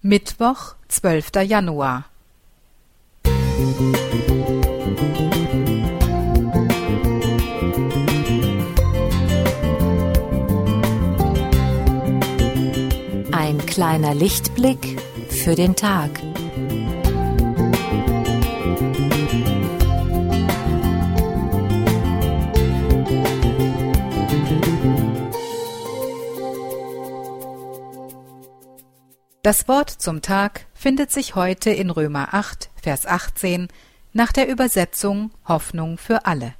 Mittwoch, zwölfter Januar. Ein kleiner Lichtblick für den Tag. Das Wort zum Tag findet sich heute in Römer 8, Vers 18 nach der Übersetzung Hoffnung für alle.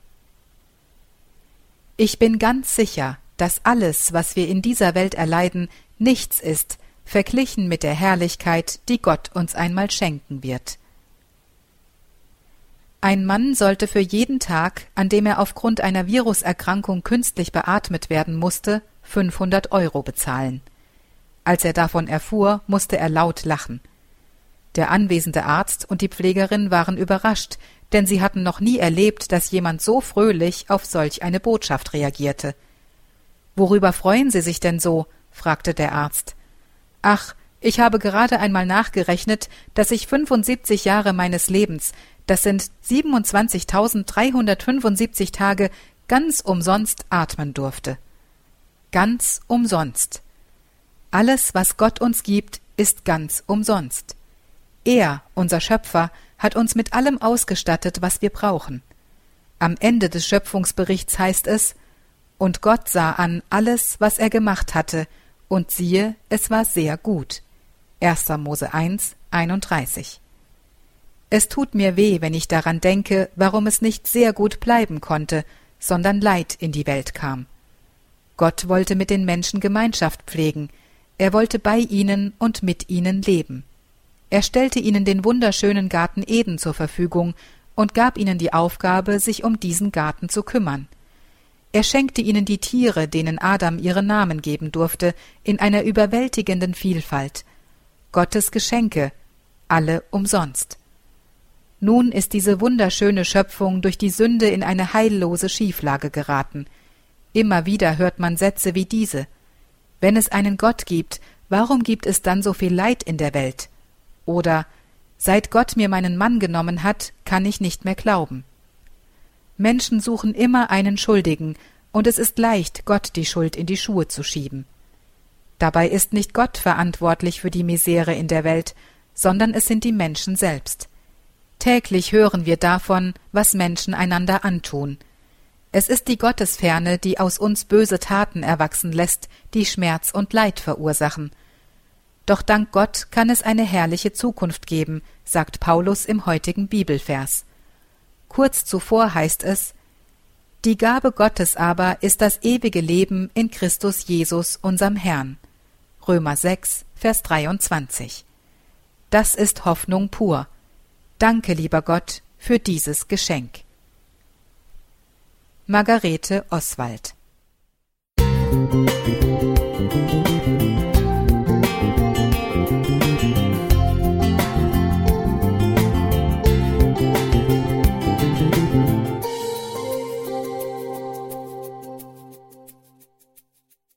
Ich bin ganz sicher, dass alles, was wir in dieser Welt erleiden, nichts ist, verglichen mit der Herrlichkeit, die Gott uns einmal schenken wird. Ein Mann sollte für jeden Tag, an dem er aufgrund einer Viruserkrankung künstlich beatmet werden musste, 500 Euro bezahlen. Als er davon erfuhr, musste er laut lachen. Der anwesende Arzt und die Pflegerin waren überrascht, denn sie hatten noch nie erlebt, dass jemand so fröhlich auf solch eine Botschaft reagierte. Worüber freuen Sie sich denn so? fragte der Arzt. Ach, ich habe gerade einmal nachgerechnet, dass ich 75 Jahre meines Lebens, das sind 27.375 Tage, ganz umsonst atmen durfte. Ganz umsonst. Alles, was Gott uns gibt, ist ganz umsonst. Er, unser Schöpfer, hat uns mit allem ausgestattet, was wir brauchen. Am Ende des Schöpfungsberichts heißt es, und Gott sah an alles, was er gemacht hatte, und siehe, es war sehr gut. 1. Mose 1, 31. Es tut mir weh, wenn ich daran denke, warum es nicht sehr gut bleiben konnte, sondern Leid in die Welt kam. Gott wollte mit den Menschen Gemeinschaft pflegen, er wollte bei ihnen und mit ihnen leben. Er stellte ihnen den wunderschönen Garten Eden zur Verfügung und gab ihnen die Aufgabe, sich um diesen Garten zu kümmern. Er schenkte ihnen die Tiere, denen Adam ihre Namen geben durfte, in einer überwältigenden Vielfalt. Gottes Geschenke, alle umsonst. Nun ist diese wunderschöne Schöpfung durch die Sünde in eine heillose Schieflage geraten. Immer wieder hört man Sätze wie diese wenn es einen Gott gibt, warum gibt es dann so viel Leid in der Welt? Oder Seit Gott mir meinen Mann genommen hat, kann ich nicht mehr glauben. Menschen suchen immer einen Schuldigen, und es ist leicht, Gott die Schuld in die Schuhe zu schieben. Dabei ist nicht Gott verantwortlich für die Misere in der Welt, sondern es sind die Menschen selbst. Täglich hören wir davon, was Menschen einander antun, es ist die Gottesferne, die aus uns böse Taten erwachsen lässt, die Schmerz und Leid verursachen. Doch dank Gott kann es eine herrliche Zukunft geben, sagt Paulus im heutigen Bibelvers. Kurz zuvor heißt es Die Gabe Gottes aber ist das ewige Leben in Christus Jesus, unserem Herrn. Römer 6, Vers 23. Das ist Hoffnung pur. Danke, lieber Gott, für dieses Geschenk. Margarete Oswald. Musik